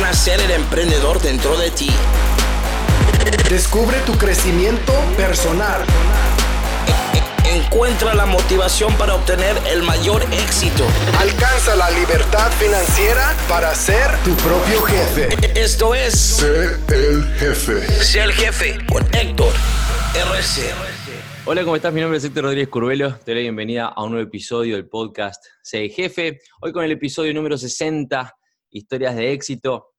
Nacer el emprendedor dentro de ti. Descubre tu crecimiento personal. Encuentra la motivación para obtener el mayor éxito. Alcanza la libertad financiera para ser tu propio jefe. Esto es Sé el jefe. Sé el jefe con Héctor RC. Hola, ¿cómo estás? Mi nombre es Héctor Rodríguez Curvelo. Te doy la bienvenida a un nuevo episodio del podcast Sé el Jefe. Hoy con el episodio número 60, Historias de éxito.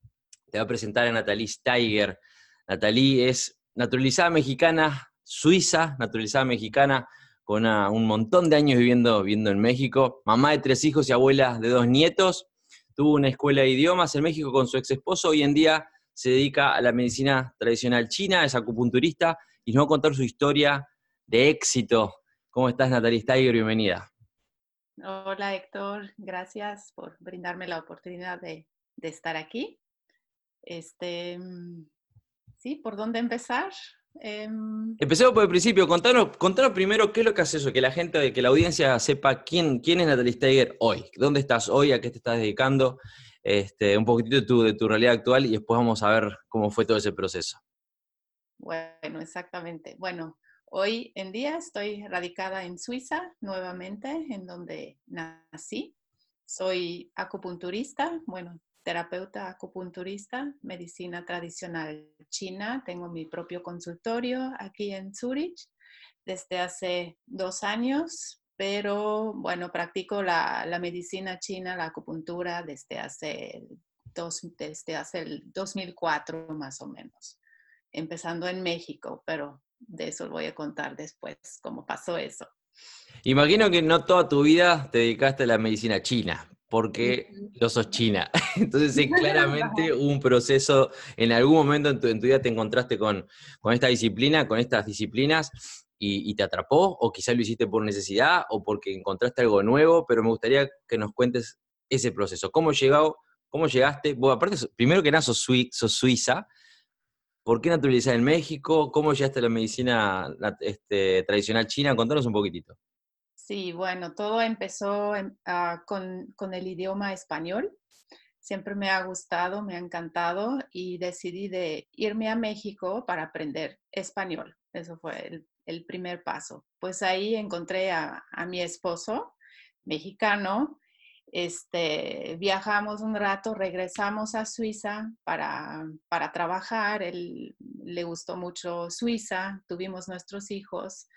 Te voy a presentar a Natalie Steiger. Natalie es naturalizada mexicana, suiza, naturalizada mexicana, con un montón de años viviendo, viviendo en México. Mamá de tres hijos y abuela de dos nietos. Tuvo una escuela de idiomas en México con su ex esposo. Hoy en día se dedica a la medicina tradicional china, es acupunturista y nos va a contar su historia de éxito. ¿Cómo estás, Natalie Steiger? Bienvenida. Hola Héctor, gracias por brindarme la oportunidad de, de estar aquí. Este, mm, sí, ¿por dónde empezar? Em, Empecemos por el principio. Contanos, contanos primero qué es lo que hace eso, que la gente, que la audiencia sepa quién, quién es Natalie Steiger hoy, dónde estás hoy, a qué te estás dedicando, este, un poquitito de tu, de tu realidad actual y después vamos a ver cómo fue todo ese proceso. bueno, exactamente. Bueno, hoy en día estoy radicada en Suiza nuevamente, en donde nací. Soy acupunturista, bueno, terapeuta acupunturista, medicina tradicional china. Tengo mi propio consultorio aquí en Zurich desde hace dos años, pero bueno, practico la, medicina china, la acupuntura desde hace, dos, desde hace el 2004 más o menos, empezando en México, pero de eso voy a contar después, cómo pasó eso. Imagino que no toda tu vida te dedicaste a la medicina china, porque no sos china. Entonces, sí, claramente un proceso, en algún momento en tu, en tu vida te encontraste con, con esta disciplina, con estas disciplinas, y, y te atrapó, o quizás lo hiciste por necesidad, o porque encontraste algo nuevo, pero me gustaría que nos cuentes ese proceso. ¿Cómo, llegado, cómo llegaste? Vos, aparte, primero que nada, sos, sui- sos suiza. ¿Por qué naturalizada en México? ¿Cómo llegaste a la medicina nat- este, tradicional china? Contanos un poquitito. Sí, bueno, todo empezó en- ah, con, con el idioma español. Siempre me ha gustado, me ha encantado y decidí de irme a México para aprender español. Eso fue el, el primer paso. Pues ahí encontré a, a mi esposo mexicano. Este, viajamos un rato, regresamos a Suiza para, para trabajar. Él le gustó mucho Suiza, tuvimos nuestros hijos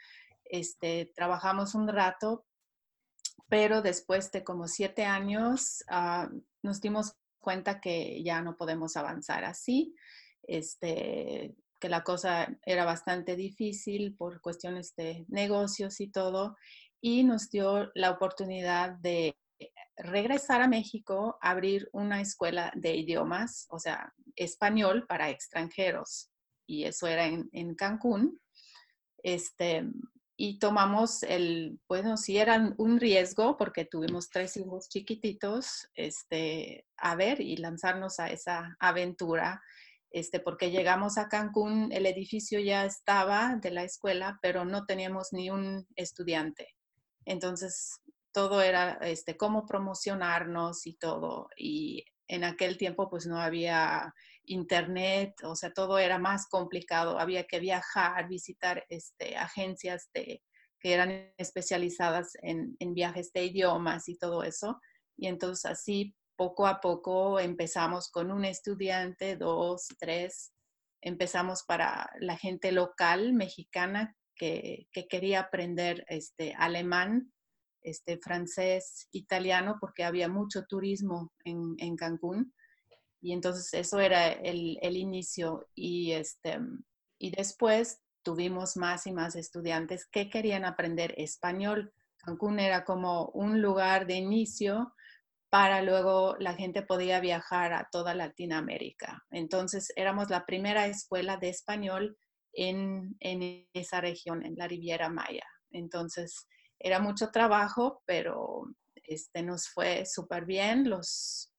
este, trabajamos un rato, pero después de como siete años ah, nos dimos cuenta que ya no podemos avanzar así, este, que la cosa era bastante difícil por cuestiones de negocios y todo, y nos dio la oportunidad de regresar a México, abrir una escuela de idiomas, o sea, español para extranjeros, y eso era en, en Cancún. Este, y tomamos el, bueno, sí era un riesgo porque tuvimos tres hijos chiquititos, este, a ver y lanzarnos a esa aventura, este, porque llegamos a Cancún, el edificio ya estaba de la escuela, pero no teníamos ni un estudiante. Entonces, todo era, este, cómo promocionarnos y todo. Y en aquel tiempo, pues no había internet, o sea, todo era más complicado, había que viajar, visitar este, agencias de, que eran especializadas en, en, viajes de idiomas y todo eso. Y entonces así, poco a poco, empezamos con un estudiante, dos, tres, empezamos para la gente local mexicana que, que quería aprender este, alemán, este, francés, italiano, porque había mucho turismo en, Cancún. Y entonces eso era el, inicio. Y, este, y después tuvimos más y más estudiantes que querían aprender español. Cancún era como un lugar de inicio para luego la gente podía viajar a toda Latinoamérica. Entonces éramos la primera escuela de español en, en esa región, en la Riviera Maya. Entonces era mucho trabajo, pero este, nos fue súper bien. Los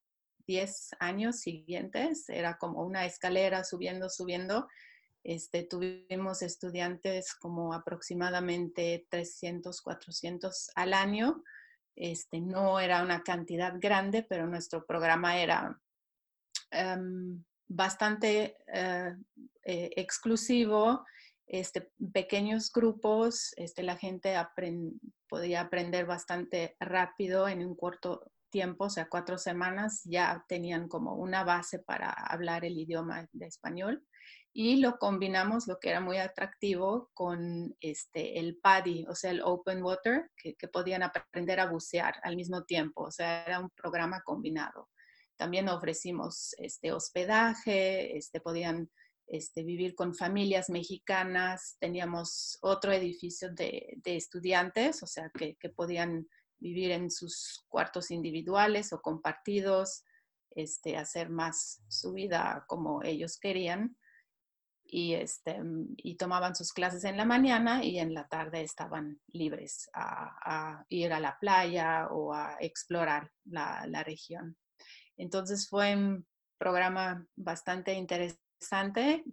10 años siguientes era como una escalera subiendo, subiendo. Este, tuvimos estudiantes como aproximadamente 300, 400 al año. Este, no era una cantidad grande, pero nuestro programa era em, bastante eh, eh, exclusivo, este, pequeños grupos, este, la gente podía aprender bastante rápido en un corto tiempo, o sea, cuatro semanas, ya tenían como una base para hablar el idioma de español y lo combinamos, lo que era muy atractivo, con este, el PADI, o sea, el Open Water, que, podían aprender a bucear al mismo tiempo, o sea, era un programa combinado. También ofrecimos este, hospedaje, este, podían este, vivir con familias mexicanas, teníamos otro edificio de, estudiantes, o sea, que, podían vivir en sus cuartos individuales o compartidos, este, hacer más su vida como ellos querían y, este, tomaban sus clases en la mañana y en la tarde estaban libres a, ir a la playa o a explorar la, la, región. Entonces fue un programa bastante interesante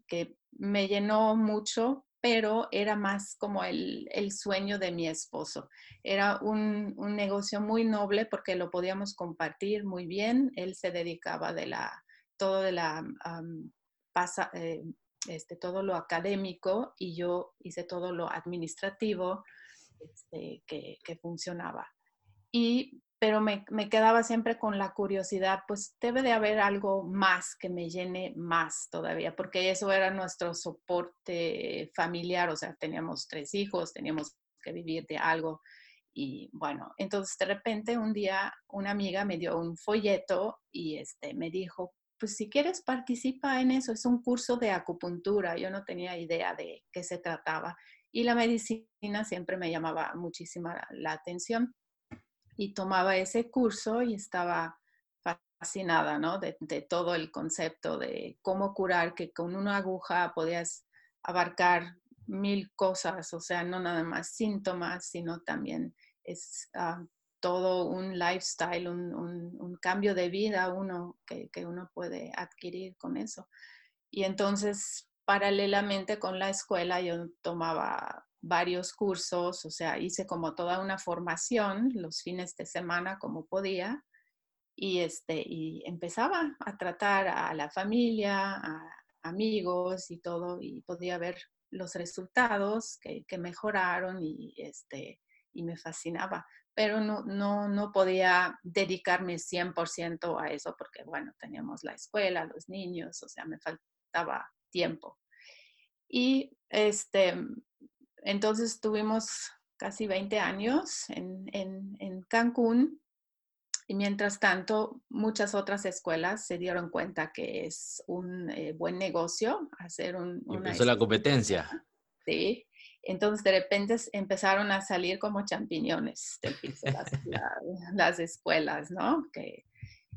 que me llenó mucho, pero era más como el, el sueño de mi esposo. Era un, un, negocio muy noble porque lo podíamos compartir muy bien. Él se dedicaba de la, todo de la... pasa, eh, este, todo lo académico y yo hice todo lo administrativo este, que, funcionaba. Y, pero me, quedaba siempre con la curiosidad, pues debe de haber algo más que me llene más todavía, porque eso era nuestro soporte familiar, o sea, teníamos tres hijos, teníamos que vivir de algo. Y bueno, entonces de repente un día una amiga me dio un folleto y este, me dijo, pues si quieres participa en eso, es un curso de acupuntura, yo no tenía idea de qué se trataba y la medicina siempre me llamaba muchísima la atención y tomaba ese curso y estaba fascinada, ¿no? De, todo el concepto de cómo curar, que con una aguja podías abarcar mil cosas, o sea, no nada más síntomas, sino también es ah, todo un lifestyle, un, cambio de vida uno que, uno puede adquirir con eso. Y entonces, paralelamente con la escuela, yo tomaba varios cursos, o sea, hice como toda una formación los fines de semana como podía y, este, y empezaba a tratar a la familia, a amigos y todo, y podía ver los resultados que, mejoraron y, este, y me fascinaba pero no, no, no podía dedicarme 100% a eso porque, bueno, teníamos la escuela, los niños, o sea, me faltaba tiempo. Y este, entonces tuvimos casi 20 años en, en, en Cancún y mientras tanto, muchas otras escuelas se dieron cuenta que es un eh, buen negocio hacer un... empezó la competencia. Sí, entonces de repente empezaron a salir como champiñones del piso las, escuelas, ¿no? Que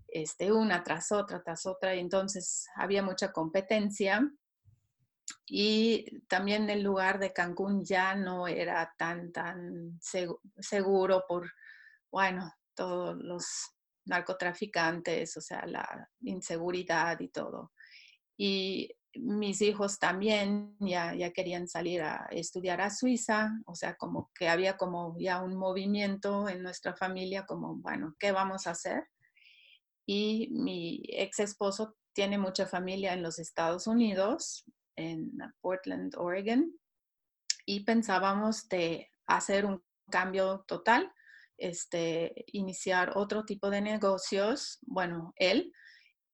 este, una tras otra, tras otra, y entonces había mucha competencia. Y también el lugar de Cancún ya no era tan, tan seguro por, bueno, todos los narcotraficantes, o sea, la inseguridad y todo. Y mis hijos también ya, ya querían salir a estudiar a Suiza, o sea, como que había como ya un movimiento en nuestra familia, como, bueno, ¿qué vamos a hacer? Y mi ex esposo tiene mucha familia en los Estados Unidos, en Portland, Oregon, y pensábamos de hacer un cambio total, este, iniciar otro tipo de negocios, bueno, él,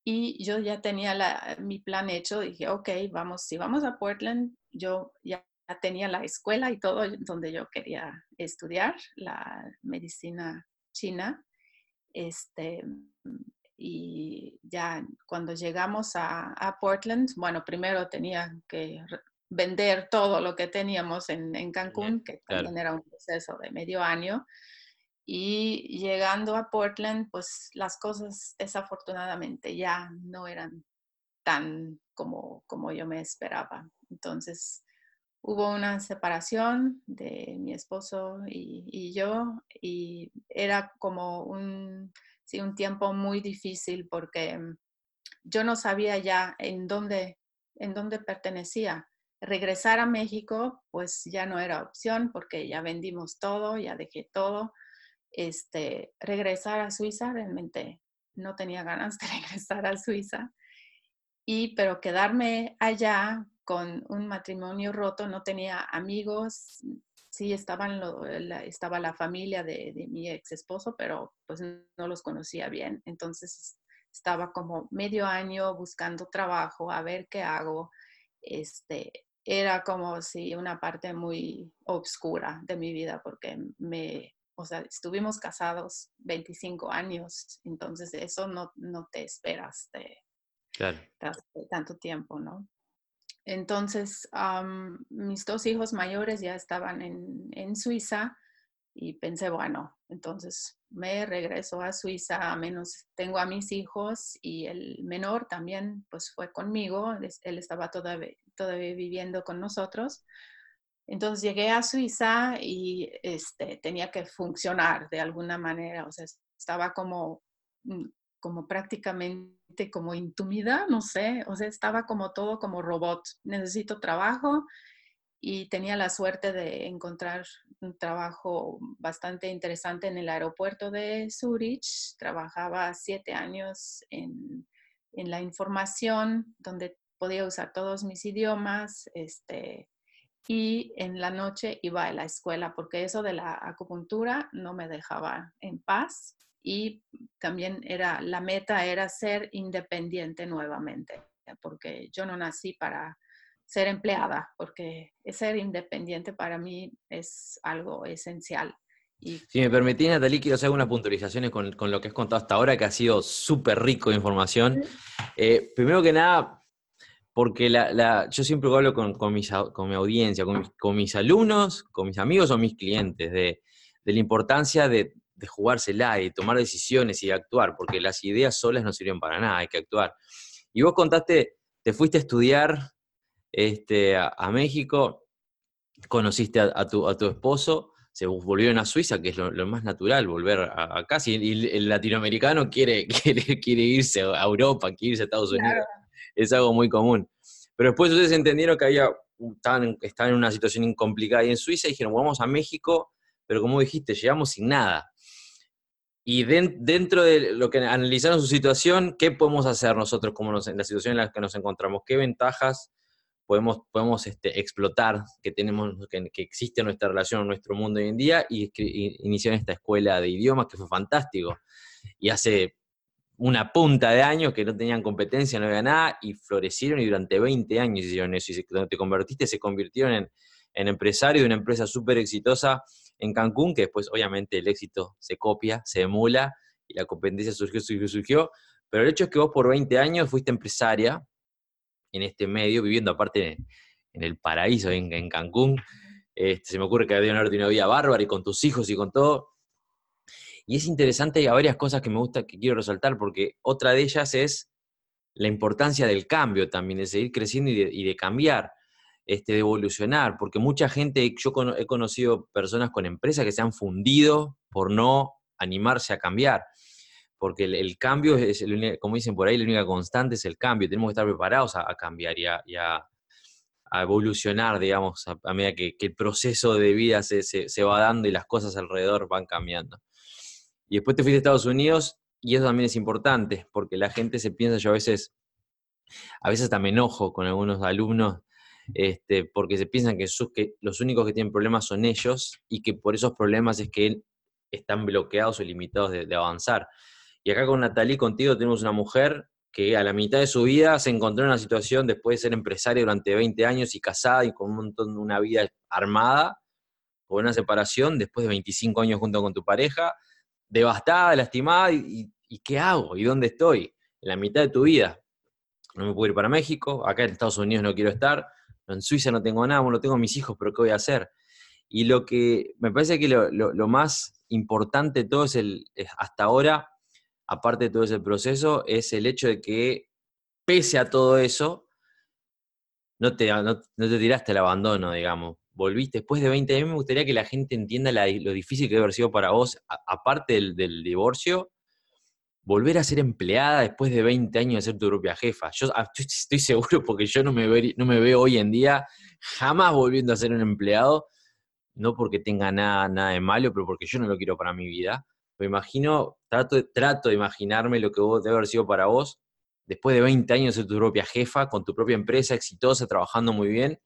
y yo ya tenía mi plan hecho, dije, ok, vamos, si vamos a Portland, yo ya tenía la escuela y todo donde yo quería estudiar, la medicina china. Este, y ya cuando llegamos a, Portland, bueno, primero tenía que vender todo lo que teníamos en, Cancún, que también era un proceso de medio año. Y llegando a Portland, pues las cosas desafortunadamente ya no eran tan como, como yo me esperaba. Entonces hubo una separación de mi esposo y, yo y era como un, sí, un tiempo muy difícil porque yo no sabía ya en dónde, en dónde pertenecía. Regresar a México pues ya no era opción porque ya vendimos todo, ya dejé todo este, regresar a Suiza, realmente no tenía ganas de regresar a Suiza. y pero quedarme allá con un matrimonio roto, no tenía amigos, sí estaban la, estaba la familia de, de, mi ex esposo, pero pues no los conocía bien. Entonces estaba como medio año buscando trabajo, a ver qué hago. Este, era como si una parte muy oscura de mi vida porque me, o sea, estuvimos casados 25 años, entonces eso no, no te esperas de, claro. tanto tiempo, ¿no? Entonces, mis dos hijos mayores ya estaban en, Suiza y pensé, bueno, entonces me regreso a Suiza, a menos tengo a mis hijos y el menor también pues fue conmigo, él estaba todavía, todavía viviendo con nosotros. Entonces llegué a Suiza y este, tenía que funcionar de alguna manera, o sea, estaba como, mm, como prácticamente como intumida, no sé, o sea, estaba como todo como robot, necesito trabajo y tenía la suerte de encontrar un trabajo bastante interesante en el aeropuerto de Zurich, trabajaba siete años en, en la información, donde podía usar todos mis idiomas, este, y en la noche iba a la escuela porque eso de la acupuntura no me dejaba en paz y también era la meta era ser independiente nuevamente porque yo no nací para ser empleada porque ser independiente para mí es algo esencial. Y... Si me permitís, Natalie, quiero hacer unas puntualizaciones con, con, lo que has contado hasta ahora, que ha sido súper rico de información. Eh, primero que nada, porque la, yo siempre hablo con, con, mi audiencia, con mis, alumnos, con mis amigos o mis clientes, de, la importancia de, jugársela y tomar decisiones y actuar, porque las ideas solas no sirven para nada, hay que actuar. Y vos contaste, te fuiste a estudiar este, a, México, conociste a, tu, a tu esposo, se volvieron a Suiza, que es lo, más natural, volver acá. Si el, latinoamericano quiere, quiere, quiere irse a Europa, quiere irse a Estados Unidos es algo muy común. Pero después ustedes entendieron que había, estaban, estaban en una situación complicada ahí en Suiza y dijeron, vamos a México, pero como dijiste, llegamos sin nada. Y dentro de lo que analizaron su situación, ¿qué podemos hacer nosotros como en la situación en la que nos encontramos? ¿Qué ventajas podemos, podemos este, explotar que, tenemos, que, que, existe en nuestra relación, en nuestro mundo hoy en día? Y, y iniciaron esta escuela de idiomas que fue fantástico. Y hace una punta de años que no tenían competencia, no había nada, y florecieron y durante 20 años hicieron eso. Y cuando te convertiste, se convirtieron en, en empresario de una empresa súper exitosa en Cancún, que después obviamente el éxito se copia, se emula, y la competencia surgió, surgió, surgió. Pero el hecho es que vos por 20 años fuiste empresaria en este medio, viviendo aparte en el paraíso, en, en Cancún. Este, se me ocurre que había una vida bárbara y con tus hijos y con todo. Y es interesante, hay varias cosas que me gusta, que quiero resaltar, porque otra de ellas es la importancia del cambio también, de seguir creciendo y de, cambiar, este, de evolucionar, porque mucha gente, yo he conocido personas con empresas que se han fundido por no animarse a cambiar, porque el, cambio, es como dicen por ahí, la única constante es el cambio, tenemos que estar preparados a, cambiar y a, evolucionar, digamos, a, medida que, el proceso de vida se, se va dando y las cosas alrededor van cambiando. Y después te fuiste a Estados Unidos y eso también es importante, porque la gente se piensa, yo a veces, a veces también enojo con algunos alumnos, este, porque se piensan que, los únicos que tienen problemas son ellos y que por esos problemas es que están bloqueados o limitados de, avanzar. Y acá con Natalie, contigo, tenemos una mujer que a la mitad de su vida se encontró en una situación después de ser empresaria durante 20 años y casada y con un montón de una vida armada, con una separación, después de 25 años junto con tu pareja, devastada, lastimada, y, ¿qué hago? ¿Y dónde estoy? En la mitad de tu vida. No me puedo ir para México, acá en Estados Unidos no quiero estar, en Suiza no tengo nada, no tengo mis hijos, pero ¿qué voy a hacer? Y lo que me parece que lo, más importante de todo es el, hasta ahora, aparte de todo ese proceso, es el hecho de que pese a todo eso, no te, no te tiraste al abandono, digamos volviste después de 20 años, me gustaría que la gente entienda lo difícil que debe haber sido para vos, aparte del, divorcio, volver a ser empleada después de 20 años de ser tu propia jefa. Yo, ah, estoy seguro porque yo no me, no me veo hoy en día jamás volviendo a ser un empleado, no porque tenga nada, nada de malo, pero porque yo no lo quiero para mi vida. Me imagino, trato, trato de imaginarme lo que vos debe haber sido para vos después de 20 años de ser tu propia jefa, con tu propia empresa exitosa, trabajando muy bien,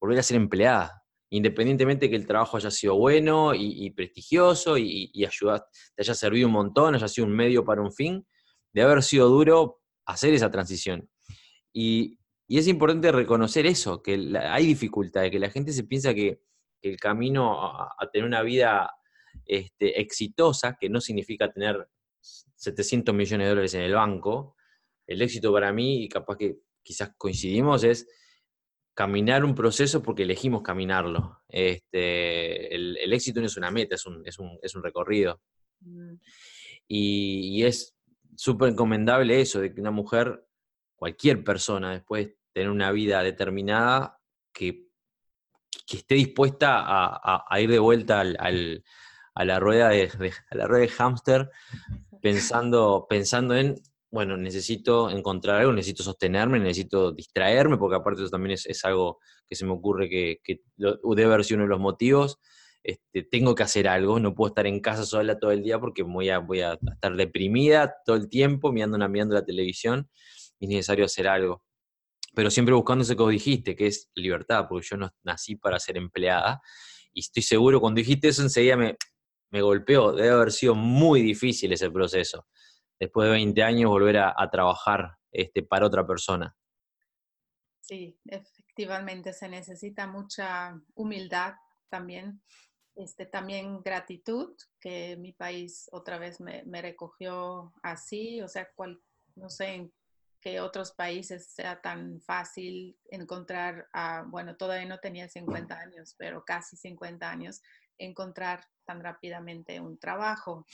volver a ser empleada, independientemente de que el trabajo haya sido bueno y, prestigioso y, y te haya servido un montón, haya sido un medio para un fin, de haber sido duro hacer esa transición. Y, es importante reconocer eso, que hay dificultades, que la gente se piensa que, el camino a, tener una vida este, exitosa, que no significa tener 700 millones de dólares en el banco, el éxito para mí, y capaz que quizás coincidimos, es caminar un proceso porque elegimos caminarlo. Este, el, éxito no es una meta, es un, es un, recorrido. Mm. Y, es súper encomendable eso, de que una mujer, cualquier persona, después de tener una vida determinada, que, que esté dispuesta a, ir de vuelta al, a, la rueda de, a la rueda de hámster, pensando, pensando en bueno, necesito encontrar algo, necesito sostenerme, necesito distraerme, porque aparte eso también es, algo que se me ocurre que, debe haber sido uno de los motivos. Este, tengo que hacer algo, no puedo estar en casa sola todo el día porque voy a, voy a estar deprimida todo el tiempo mirando, mirando la televisión es necesario hacer algo. Pero siempre buscando eso que vos dijiste, que es libertad, porque yo no nací para ser empleada y estoy seguro, cuando dijiste eso enseguida me, me golpeó, debe haber sido muy difícil ese proceso después de 20 años, volver a, trabajar este, para otra persona. Sí, efectivamente, se necesita mucha humildad también, este, también gratitud, que mi país otra vez me, recogió así, o sea, cual, no sé en qué otros países sea tan fácil encontrar, bueno, todavía no tenía 50 años, pero casi 50 años, encontrar tan rápidamente un trabajo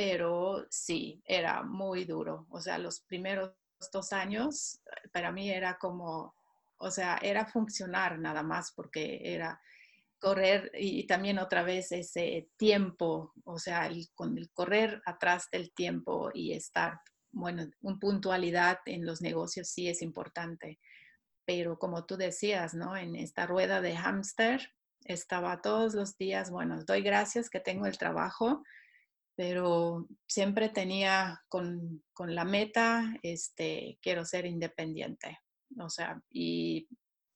pero sí, era muy duro. O sea, los primeros dos años eh, para mí era como, o sea, era funcionar nada más porque era correr y, también otra vez ese tiempo, o sea, con el correr atrás del tiempo y estar, bueno, un puntualidad en los negocios sí es importante. Pero como tú decías, ¿no? En esta rueda de hámster estaba todos los días, bueno, doy gracias que tengo el trabajo, pero siempre tenía con, la meta, este, quiero ser independiente. O sea, y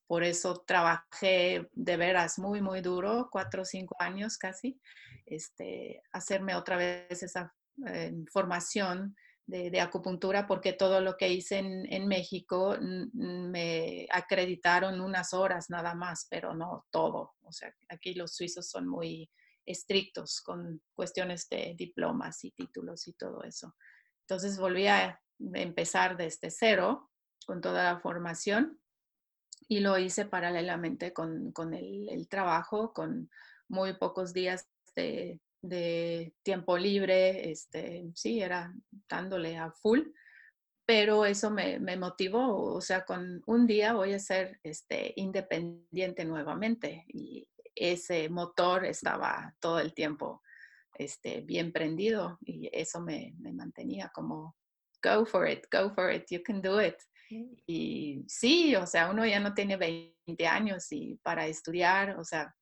por eso trabajé de veras muy, muy duro, cuatro o cinco años casi, este, hacerme otra vez esa eh, formación de, acupuntura, porque todo lo que hice en, en, México me acreditaron unas horas nada más, pero no todo. O sea, aquí los suizos son muy estrictos con cuestiones de diplomas y títulos y todo eso. Entonces volví a empezar desde cero con toda la formación y lo hice paralelamente con, el, trabajo, con muy pocos días de, tiempo libre, este, sí, era dándole a full, pero eso me, motivó, o sea, con un día voy a ser este, independiente nuevamente ese motor estaba todo el tiempo este, bien prendido y eso me, mantenía como, go for it, go for it, you can do it. Y sí, o sea, uno ya no tiene 20 años y para estudiar, o sea,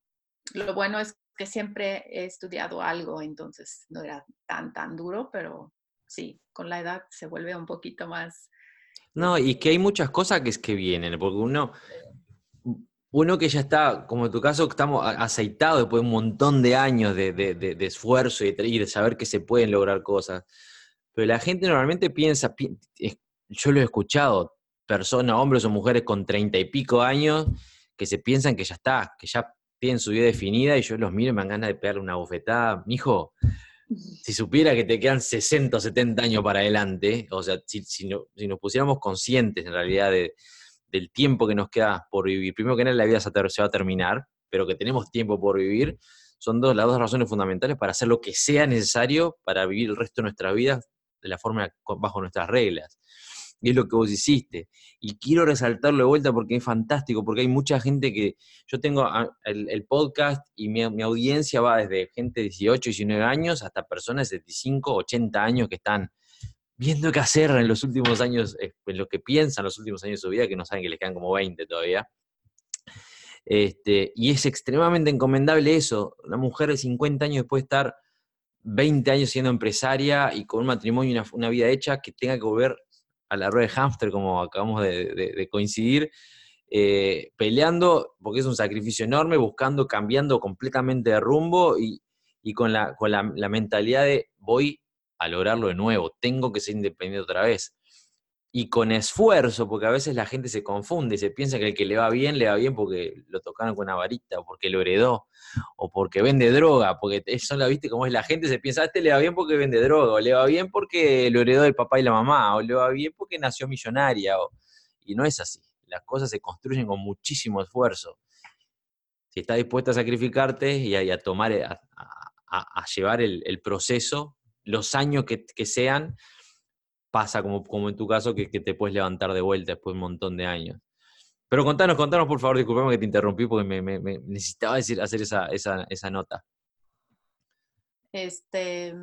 lo bueno es que siempre he estudiado algo, entonces no era tan, tan duro, pero sí, con la edad se vuelve un poquito más... No, y que hay muchas cosas que, es que vienen, porque uno, uno que ya está, como en tu caso, estamos aceitados después de un montón de años de, esfuerzo y de, saber que se pueden lograr cosas. Pero la gente normalmente piensa, yo lo he escuchado, personas, hombres o mujeres con treinta y pico años, que se piensan que ya está, que ya tienen su vida definida y yo los miro y me dan ganas de pegarle una bofetada. Mijo, si supiera que te quedan 60 o 70 años para adelante, o sea, si, si nos pusiéramos conscientes en realidad de, del tiempo que nos queda por vivir. Primero que nada, la vida se va a terminar, pero que tenemos tiempo por vivir, son dos, las dos razones fundamentales para hacer lo que sea necesario para vivir el resto de nuestra vida de la forma bajo nuestras reglas. Y es lo que vos hiciste. Y quiero resaltarlo de vuelta porque es fantástico, porque hay mucha gente que, yo tengo el, podcast y mi, mi, audiencia va desde gente de 18, 19 años hasta personas de 75, 80 años que están viendo qué hacer en los últimos años, eh, en lo que piensan los últimos años de su vida, que no saben que les quedan como 20 todavía. Este, y es extremadamente encomendable eso. Una mujer de 50 años después de estar 20 años siendo empresaria y con un matrimonio y una, vida hecha, que tenga que volver a la rueda de hámster, como acabamos de, coincidir, eh, peleando, porque es un sacrificio enorme, buscando, cambiando completamente de rumbo y, con, la, con la, mentalidad de voy a lograrlo de nuevo, tengo que ser independiente otra vez y con esfuerzo, porque a veces la gente se confunde, se piensa que el que le va bien, le va bien porque lo tocaron con una varita, o porque lo heredó, o porque vende droga, porque eso la viste como es la gente, se piensa, a este le va bien porque vende droga, o le va bien porque lo heredó del papá y la mamá, o le va bien porque nació millonaria, y no es así. Las cosas se construyen con muchísimo esfuerzo. Si estás dispuesta a sacrificarte y a, tomar, a, llevar el, proceso, los años que, sean, pasa como, como en tu caso, que, te puedes levantar de vuelta después de un montón de años. Pero contanos, contanos por favor, disculpame que te interrumpí porque me, necesitaba decir, hacer esa, esa, nota. Este,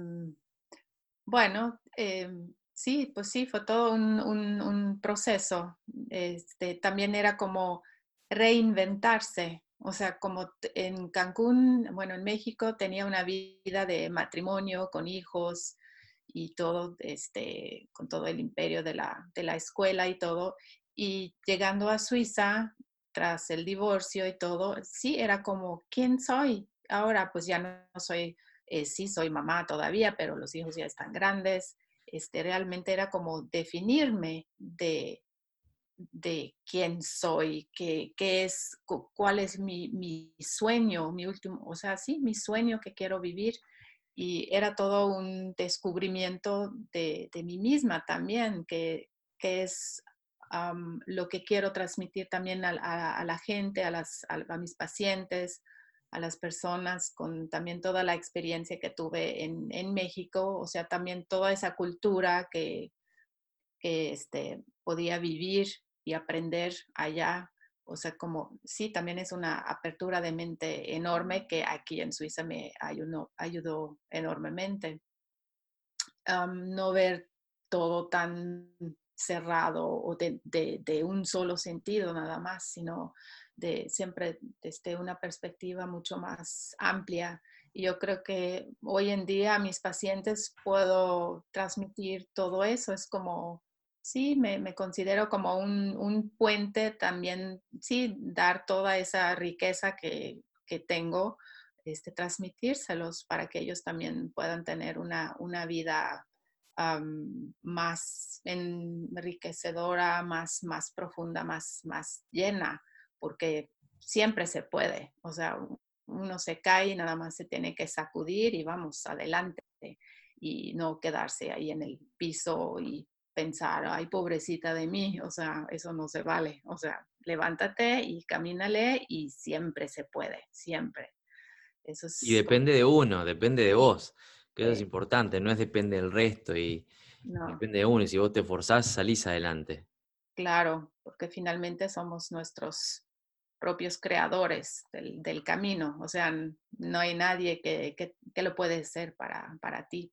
bueno, em, sí, pues sí, fue todo un, proceso. Este, también era como reinventarse. O sea, como en Cancún, bueno, en México tenía una vida de matrimonio con hijos, y todo, este, con todo el imperio de la, de la escuela y todo. Y llegando a Suiza, tras el divorcio y todo, sí, era como, ¿quién soy? Ahora pues ya no soy, eh, sí soy mamá todavía, pero los hijos ya están grandes. Este, realmente era como definirme de, de quién soy, qué, qué es, cuál es mi, mi, sueño, mi último, o sea, sí, mi sueño que quiero vivir. Y era todo un descubrimiento de, mí misma también, que, es lo que quiero transmitir también a, la gente, a, las, a, mis pacientes, a las personas, con también toda la experiencia que tuve en, México, o sea, también toda esa cultura que, que este, podía vivir y aprender allá o sea, como sí, también es una apertura de mente enorme que aquí en Suiza me ayudó, ayudó enormemente. no ver todo tan cerrado o de, de, un solo sentido nada más, sino de siempre desde una perspectiva mucho más amplia. Y yo creo que hoy en día a mis pacientes puedo transmitir todo eso. Es como sí, me, considero como un, puente también, sí, dar toda esa riqueza que, tengo, este, transmitírselos para que ellos también puedan tener una, vida más enriquecedora, más, más profunda, más, más llena, porque siempre se puede, o sea, uno se cae y nada más se tiene que sacudir y vamos adelante y no quedarse ahí en el piso y pensar, ay, pobrecita de mí, o sea, eso no se vale. O sea, levántate y camínale y siempre se puede, siempre. Eso y depende de uno, depende de vos, que eso es importante, no es depende del resto y depende de uno. Y si vos te forzás, salís adelante. Claro, porque finalmente somos nuestros propios creadores del, camino. O sea, no hay nadie que, que, lo puede ser para, para ti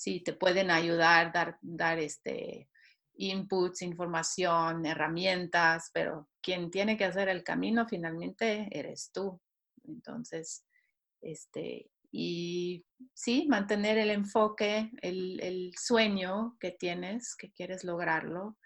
sí te pueden ayudar, dar, dar este, inputs, información, herramientas, pero quien tiene que hacer el camino finalmente eres tú. Entonces, este, y sí, mantener el enfoque, el, sueño que tienes, que quieres lograrlo,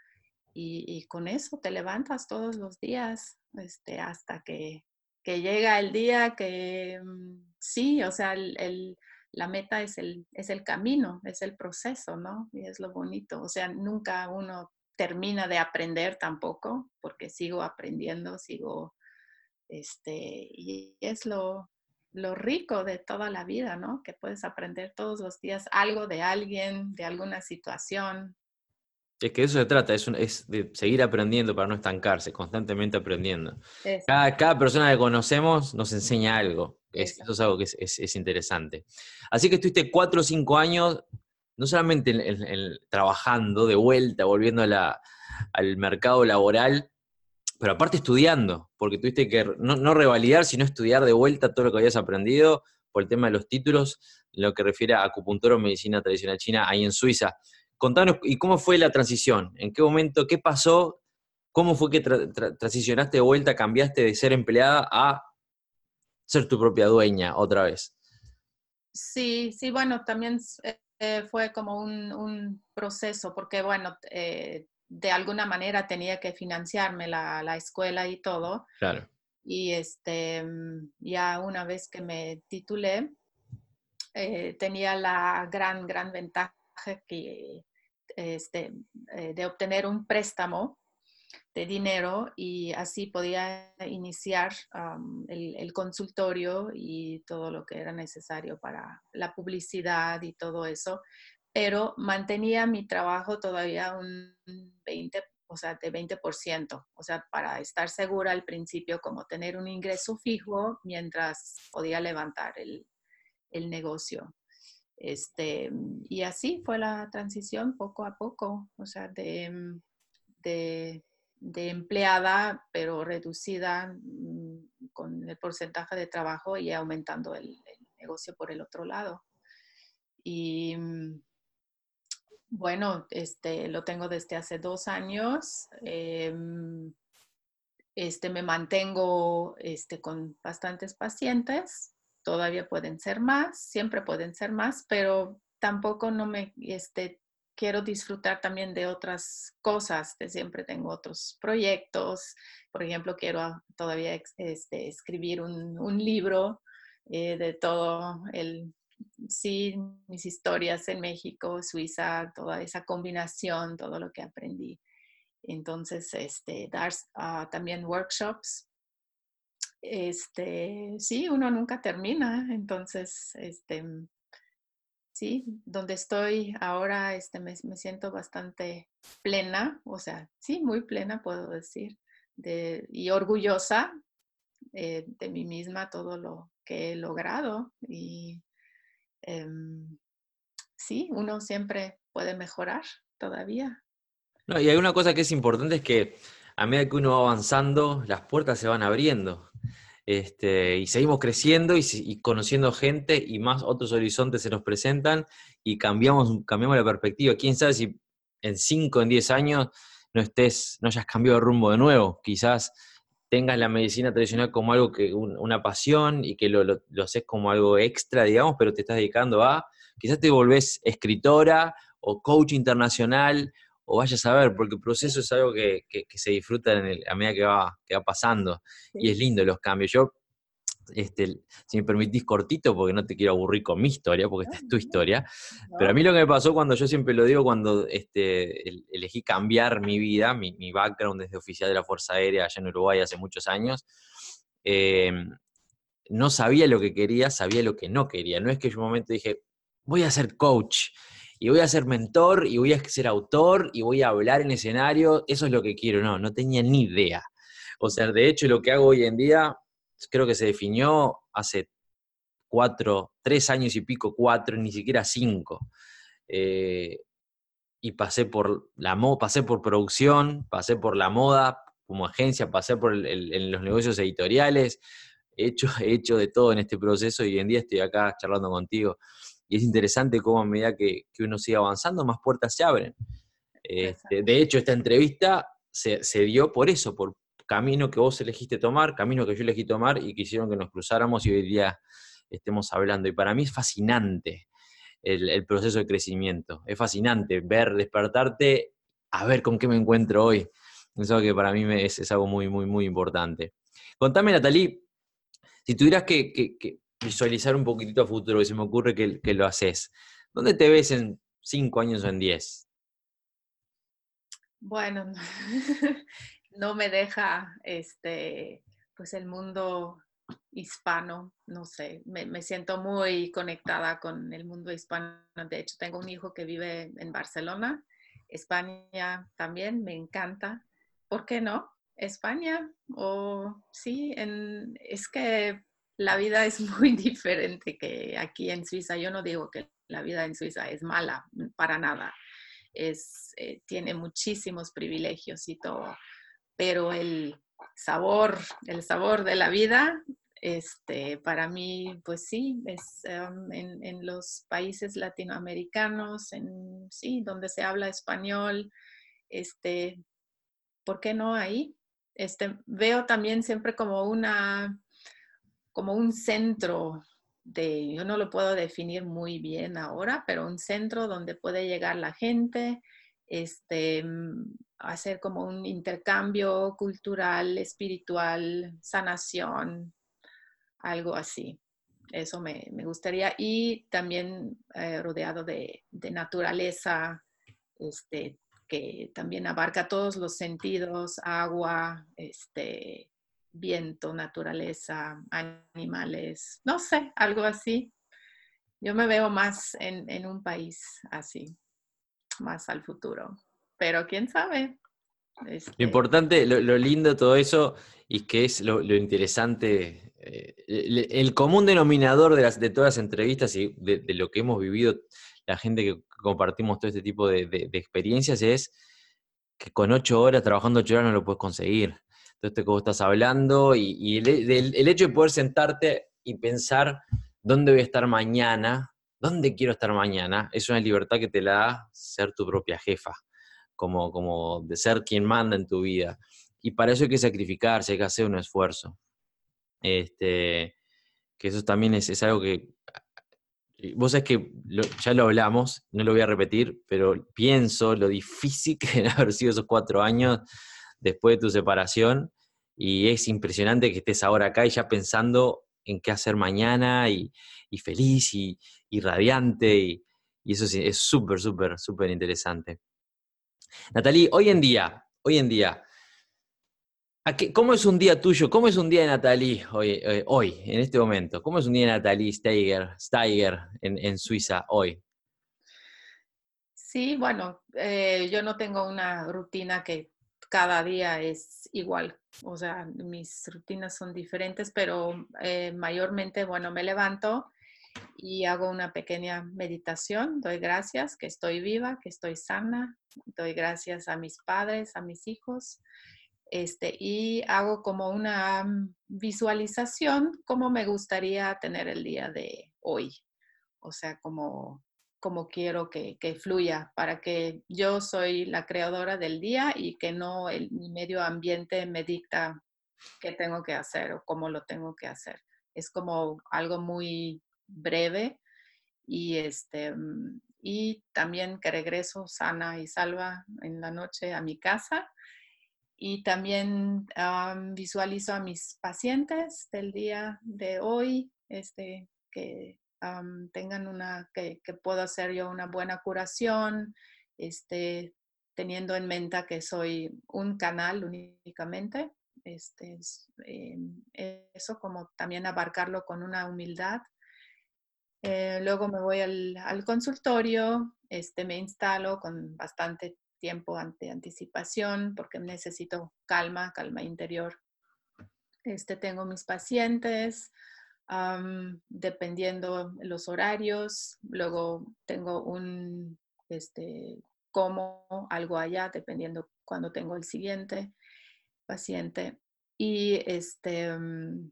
y, con eso te levantas todos los días este, hasta que, llega el día que mm, sí, o sea, el la meta es el, es el camino, es el proceso, ¿no? Y es lo bonito. O sea, nunca uno termina de aprender tampoco, porque sigo aprendiendo, sigo, este, y es lo, lo rico de toda la vida, ¿no? Que puedes aprender todos los días algo de alguien, de alguna situación. Es que eso se trata, es, es de seguir aprendiendo para no estancarse, constantemente aprendiendo. Cada, cada, persona que conocemos nos enseña algo. Eso es algo que es, interesante. Así que estuviste cuatro o cinco años, no solamente trabajando de vuelta, volviendo al mercado laboral, pero aparte estudiando, porque tuviste que no, no, revalidar, sino estudiar de vuelta todo lo que habías aprendido por el tema de los títulos, lo que refiere a acupuntura o medicina tradicional china ahí en Suiza. Contanos, ¿y cómo fue la transición? ¿En qué momento, qué pasó? ¿Cómo fue que transicionaste de vuelta, cambiaste de ser empleada a ser tu propia dueña otra vez? Sí, sí, bueno, también eh, fue como un, proceso, porque bueno, eh, de alguna manera tenía que financiarme la, la escuela y todo. Claro. Y este, mm, ya una vez que me titulé, eh, tenía la gran, gran ventaja que, este, eh, de obtener un préstamo de dinero y así podía iniciar el, consultorio y todo lo que era necesario para la publicidad y todo eso, pero mantenía mi trabajo todavía un 20, o sea, de 20%, o sea, para estar segura al principio como tener un ingreso fijo mientras podía levantar el, el negocio. Este, y así fue la transición poco a poco, o sea, de, de empleada, pero reducida mm, con el porcentaje de trabajo y aumentando el, negocio por el otro lado. Y mm, bueno, este, lo tengo desde hace dos años. Em, este, me mantengo este, con bastantes pacientes. Todavía pueden ser más, siempre pueden ser más, pero tampoco no me este, quiero disfrutar también de otras cosas. De siempre tengo otros proyectos. Por ejemplo, quiero todavía este, escribir un, libro eh, de todo el sí, mis historias en México, Suiza, toda esa combinación, todo lo que aprendí. Entonces, este, dar uh, también workshops. Este, sí, uno nunca termina, entonces, este, sí, donde estoy ahora, este, me, me siento bastante plena, o sea, sí, muy plena, puedo decir, de, y orgullosa eh, de mí misma, todo lo que he logrado y Em, sí, uno siempre puede mejorar todavía. No, y hay una cosa que es importante, es que a medida que uno va avanzando, las puertas se van abriendo. Este, y seguimos creciendo y, conociendo gente y más otros horizontes se nos presentan y cambiamos, cambiamos la perspectiva. Quién sabe si en 5, en 10 años no estés, no hayas cambiado de rumbo de nuevo. Quizás tengas la medicina tradicional como algo que, una pasión y que lo, lo, haces como algo extra, digamos, pero te estás dedicando a, quizás te volvés escritora o coach internacional, o vayas a ver, porque el proceso es algo que, se disfruta en a medida que va, que va pasando. Y es lindo los cambios. Yo este, si me permitís cortito, porque no te quiero aburrir con mi historia, porque esta es tu historia, pero a mí lo que me pasó cuando yo siempre lo digo, cuando este, elegí cambiar mi vida, mi, background desde oficial de la Fuerza Aérea allá en Uruguay hace muchos años, em, no sabía lo que quería, sabía lo que no quería. No es que yo un momento dije, voy a ser coach, y voy a ser mentor, y voy a ser autor, y voy a hablar en escenario, eso es lo que quiero. No, no tenía ni idea. O sea, de hecho, lo que hago hoy en día creo que se definió hace cuatro, tres años y pico, cuatro, ni siquiera cinco. Eh, y pasé por la pasé por producción, pasé por la moda como agencia, pasé por en los negocios editoriales, he hecho, he hecho de todo en este proceso y hoy en día estoy acá charlando contigo. Y es interesante cómo a medida que, uno sigue avanzando, más puertas se abren. Este, de hecho, esta entrevista se, se, dio por eso, por, camino que vos elegiste tomar, camino que yo elegí tomar y quisieron que nos cruzáramos y hoy día estemos hablando. Y para mí es fascinante el, proceso de crecimiento. Es fascinante ver, despertarte, a ver con qué me encuentro hoy. Es algo que para mí es, algo muy, muy, muy importante. Contame, Natalie, si tuvieras que, visualizar un poquitito a futuro, que se me ocurre que, lo haces, ¿dónde te ves en cinco años o en diez? Bueno, no me deja este, pues el mundo hispano, no sé, me, siento muy conectada con el mundo hispano. De hecho, tengo un hijo que vive en Barcelona, España también, me encanta. ¿Por qué no? España o sí, es que la vida es muy diferente que aquí en Suiza. Yo no digo que la vida en Suiza es mala, para nada. Es, eh, tiene muchísimos privilegios y todo pero el sabor, el sabor de la vida, este, para mí, pues sí, es em, en, los países latinoamericanos, en, sí, donde se habla español, este, ¿por qué no ahí? Este, veo también siempre como una, como un centro de, yo no lo puedo definir muy bien ahora, pero un centro donde puede llegar la gente, este, mm, hacer como un intercambio cultural, espiritual, sanación, algo así. Eso me, gustaría. Y también eh, rodeado de, de, naturaleza, este, que también abarca todos los sentidos, agua, este, viento, naturaleza, animales, no sé, algo así. Yo me veo más en, un país así, más al futuro. Pero quién sabe. Lo este importante, lo, lindo de todo eso, y que es lo, interesante, eh, el, común denominador de, las, de todas las entrevistas y de, lo que hemos vivido, la gente que compartimos todo este tipo de, experiencias, es que con ocho horas, trabajando ocho horas, no lo puedes conseguir esto que vos estás hablando y, el, hecho de poder sentarte y pensar dónde voy a estar mañana, dónde quiero estar mañana, es una libertad que te la da ser tu propia jefa, como, como de ser quien manda en tu vida. Y para eso hay que sacrificarse, hay que hacer un esfuerzo. Este, que eso también es, algo que vos sabés que ya lo hablamos, no lo voy a repetir, pero pienso lo difícil que deben haber sido esos cuatro años después de tu separación y es impresionante que estés ahora acá y ya pensando en qué hacer mañana y, feliz y, radiante y, eso es súper, súper, súper interesante. Natalie, hoy en día, hoy en día, ¿cómo es un día tuyo? ¿Cómo es un día de Natalie hoy, eh, hoy en este momento? ¿Cómo es un día de Natalie Steiger, Steiger en, Suiza hoy? Sí, bueno, eh, yo no tengo una rutina que cada día es igual. O sea, mis rutinas son diferentes, pero eh, mayormente, bueno, me levanto y hago una pequeña meditación. Doy gracias que estoy viva, que estoy sana. Doy gracias a mis padres, a mis hijos. Este, y hago como una mm, visualización, cómo me gustaría tener el día de hoy. O sea, como como quiero que, fluya, para que yo soy la creadora del día y que no el, mi medio ambiente me dicta qué tengo que hacer o cómo lo tengo que hacer. Es como algo muy breve y, este, mm, y también que regreso sana y salva en la noche a mi casa. Y también visualizo a mis pacientes del día de hoy, este, que tengan una, que, que puedo hacer yo una buena curación, este, teniendo en mente que soy un canal únicamente. Este, em, eso como también abarcarlo con una humildad. Eh, luego me voy al, al, consultorio, este, me instalo con bastante tiempo ante anticipación porque necesito calma, calma interior. Este, tengo mis pacientes, dependiendo los horarios. Luego tengo un, este, como algo allá, dependiendo cuando tengo el siguiente paciente. Y este, mm,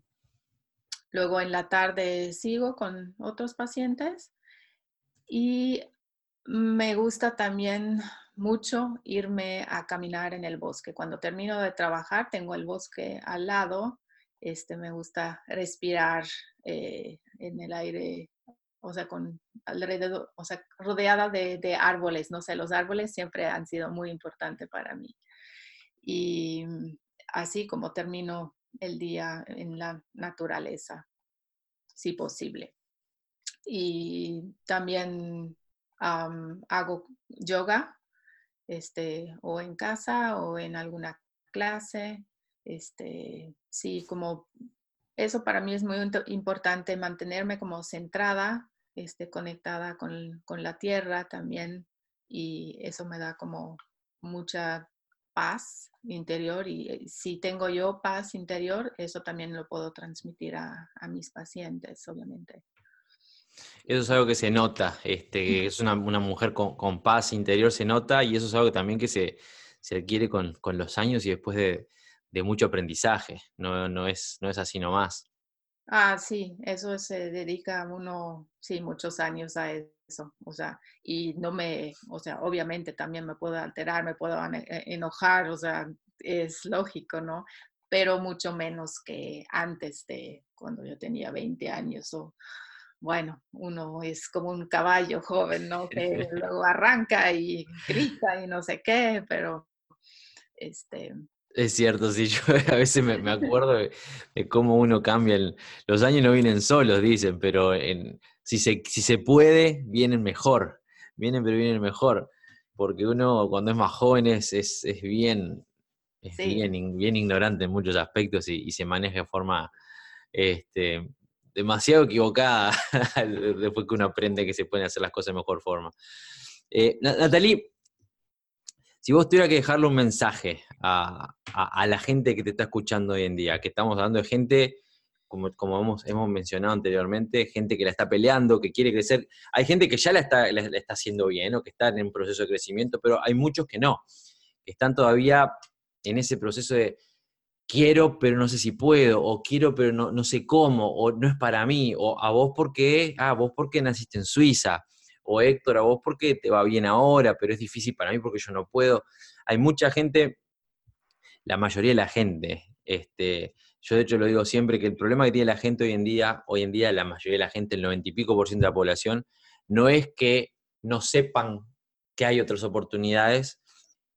luego en la tarde sigo con otros pacientes. Y me gusta también mucho irme a caminar en el bosque. Cuando termino de trabajar, tengo el bosque al lado este, me gusta respirar eh, en el aire, o sea, con alrededor, o sea, rodeada de, árboles, no sé, los árboles siempre han sido muy importantes para mí. Y así como termino el día en la naturaleza, si posible. Y también hago yoga, este, o en casa o en alguna clase. Este, sí, como eso para mí es muy importante, mantenerme como centrada, este, conectada con, la tierra también, y eso me da como mucha paz interior y eh, si tengo yo paz interior, eso también lo puedo transmitir a, mis pacientes, obviamente. Eso es algo que se nota, este, es una, mujer con, paz interior, se nota, y eso es algo también que se, adquiere con, los años y después de, de mucho aprendizaje, no, no, es, no es así nomás. Ah, sí, eso se dedica uno, sí, muchos años a eso, o sea, y no me, o sea, obviamente también me puedo alterar, me puedo e, enojar, o sea, es lógico, ¿no? Pero mucho menos que antes de cuando yo tenía 20 años o bueno, uno es como un caballo joven, ¿no? Que luego arranca y grita y no sé qué, pero este... Es cierto, sí, yo a veces me, acuerdo de, cómo uno cambia. los años no vienen solos, dicen, pero en, si, se, si se puede, vienen mejor. Vienen, pero vienen mejor. Porque uno cuando es más joven es, es, bien, bien, bien, ignorante en muchos aspectos y, y se maneja de forma este, demasiado equivocada después que uno aprende que se pueden hacer las cosas de mejor forma. Eh, Natalie, si vos tuvieras que dejarle un mensaje a, la gente que te está escuchando hoy en día, que estamos hablando de gente, como, como hemos, hemos, mencionado anteriormente, gente que la está peleando, que quiere crecer, hay gente que ya la está, la está haciendo bien o que está en un proceso de crecimiento, pero hay muchos que no, que están todavía en ese proceso de quiero pero no sé si puedo, o quiero pero no, no sé cómo, o no es para mí, o a vos porque, ah, vos porque naciste en Suiza, o Héctor, a vos porque te va bien ahora, pero es difícil para mí porque yo no puedo. Hay mucha gente, la mayoría de la gente, este, yo de hecho lo digo siempre, que el problema que tiene la gente hoy en día, hoy en día la mayoría de la gente, el noventa y pico por ciento de la población, no es que no sepan que hay otras oportunidades,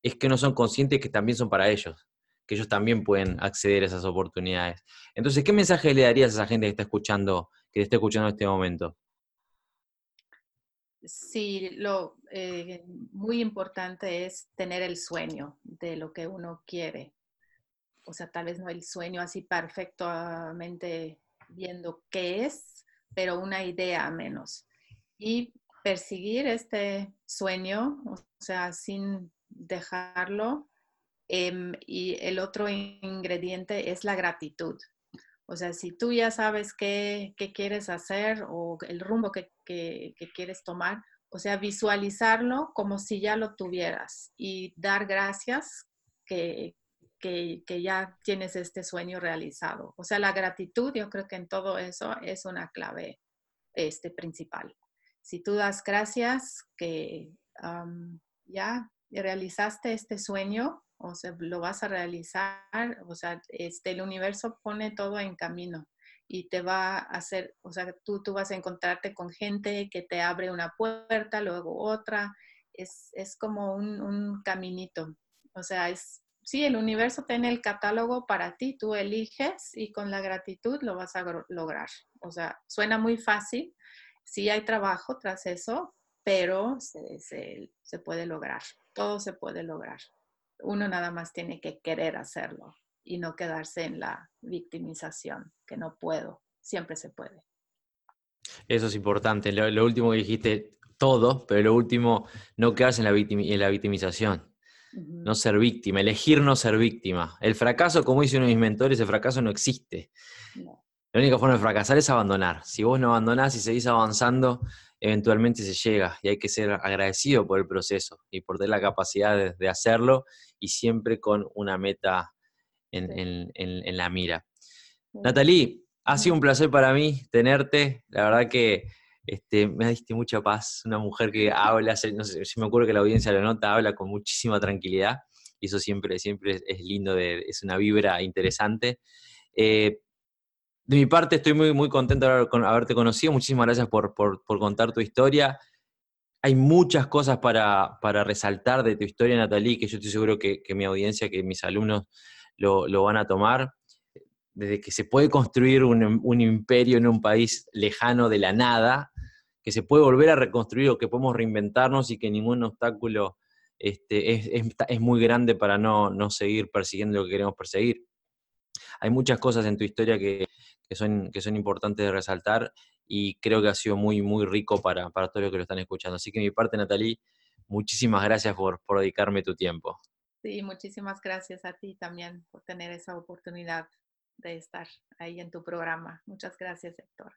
es que no son conscientes que también son para ellos que ellos también pueden acceder a esas oportunidades. Entonces, ¿qué mensaje le darías a esa gente que está escuchando, que está escuchando en este momento? Sí, lo eh, muy importante es tener el sueño de lo que uno quiere. O sea, tal vez no el sueño así perfectamente viendo qué es, pero una idea menos. Y perseguir este sueño, o sea, sin dejarlo Em, y el otro ingrediente es la gratitud. O sea, si tú ya sabes qué, qué quieres hacer o el rumbo que, que, quieres tomar, o sea, visualizarlo como si ya lo tuvieras y dar gracias que, que, ya tienes este sueño realizado. O sea, la gratitud, yo creo que en todo eso es una clave este, principal. Si tú das gracias que ya realizaste este sueño, o sea, lo vas a realizar, o sea, este, el universo pone todo en camino y te va a hacer, o sea, tú, tú vas a encontrarte con gente que te abre una puerta, luego otra, es, es como un, un, caminito, o sea, es, sí, el universo tiene el catálogo para ti, tú eliges y con la gratitud lo vas a lograr, o sea, suena muy fácil, sí hay trabajo tras eso, pero se, se, se puede lograr, todo se puede lograr uno nada más tiene que querer hacerlo y no quedarse en la victimización, que no puedo, siempre se puede. Eso es importante. Lo, último que dijiste, todo, pero lo último, no quedarse en la, en la victimización. No ser víctima, elegir no ser víctima. El fracaso, como dice uno de mis mentores, el fracaso no existe. La única forma de fracasar es abandonar. Si vos no abandonás y seguís avanzando, eventualmente se llega y hay que ser agradecido por el proceso y por tener la capacidad de, hacerlo y siempre con una meta en, la mira. Natalie, ha sido un placer para mí tenerte. La verdad que este, me diste mucha paz. Una mujer que habla, no sé, si me acuerdo que la audiencia lo nota, habla con muchísima tranquilidad. Y eso siempre, siempre es lindo, es una vibra interesante. Eh, de mi parte, estoy muy, muy contento de haberte conocido. Muchísimas gracias por, contar tu historia. Hay muchas cosas para, resaltar de tu historia, Natalie, que yo estoy seguro que, mi audiencia, que mis alumnos lo, van a tomar. Desde que se puede construir un, imperio en un país lejano de la nada, que se puede volver a reconstruir o que podemos reinventarnos y que ningún obstáculo este, es, muy grande para no, no seguir persiguiendo lo que queremos perseguir. Hay muchas cosas en tu historia que, que son, que son importantes de resaltar y creo que ha sido muy, muy rico para, para todos los que lo están escuchando. Así que mi parte, Natalie, muchísimas gracias por, por dedicarme tu tiempo. Sí, muchísimas gracias a ti también por tener esa oportunidad de estar ahí en tu programa. Muchas gracias, Héctor.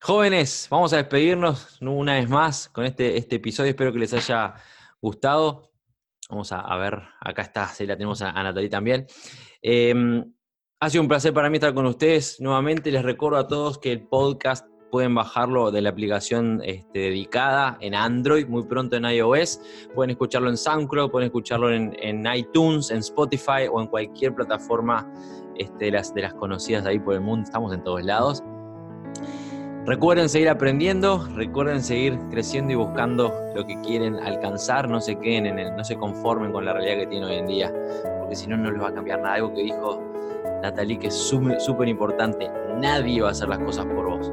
Jóvenes, vamos a despedirnos una vez más con este, este episodio. Espero que les haya gustado. Vamos a, ver, acá está, sí, la tenemos a, a Natalie también. Em, ha sido un placer para mí estar con ustedes. Nuevamente les recuerdo a todos que el podcast pueden bajarlo de la aplicación este, dedicada en Android, muy pronto en iOS. Pueden escucharlo en SoundCloud, pueden escucharlo en, iTunes, en Spotify o en cualquier plataforma este, de, las, conocidas ahí por el mundo. Estamos en todos lados. Recuerden seguir aprendiendo, recuerden seguir creciendo y buscando lo que quieren alcanzar, no se queden en el, no se conformen con la realidad que tienen hoy en día, porque si no, no les va a cambiar nada. Algo que dijo Natalie que es súper importante, nadie va a hacer las cosas por vos.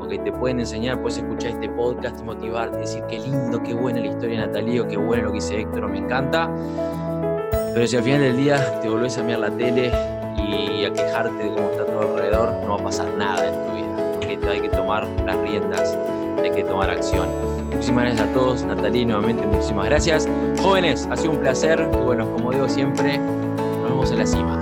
Ok, te pueden enseñar, puedes escuchar este podcast y motivarte, decir qué lindo, qué buena la historia de Natalie, o qué bueno lo que dice Héctor, me encanta. Pero si al final del día te volvés a mirar la tele y a quejarte de cómo está todo alrededor, no va a pasar nada en tu vida hay que tomar las riendas, hay que tomar acción. Muchísimas gracias a todos, Natalie, nuevamente muchísimas gracias. Jóvenes, ha sido un placer y bueno, como digo siempre, nos vemos en la cima.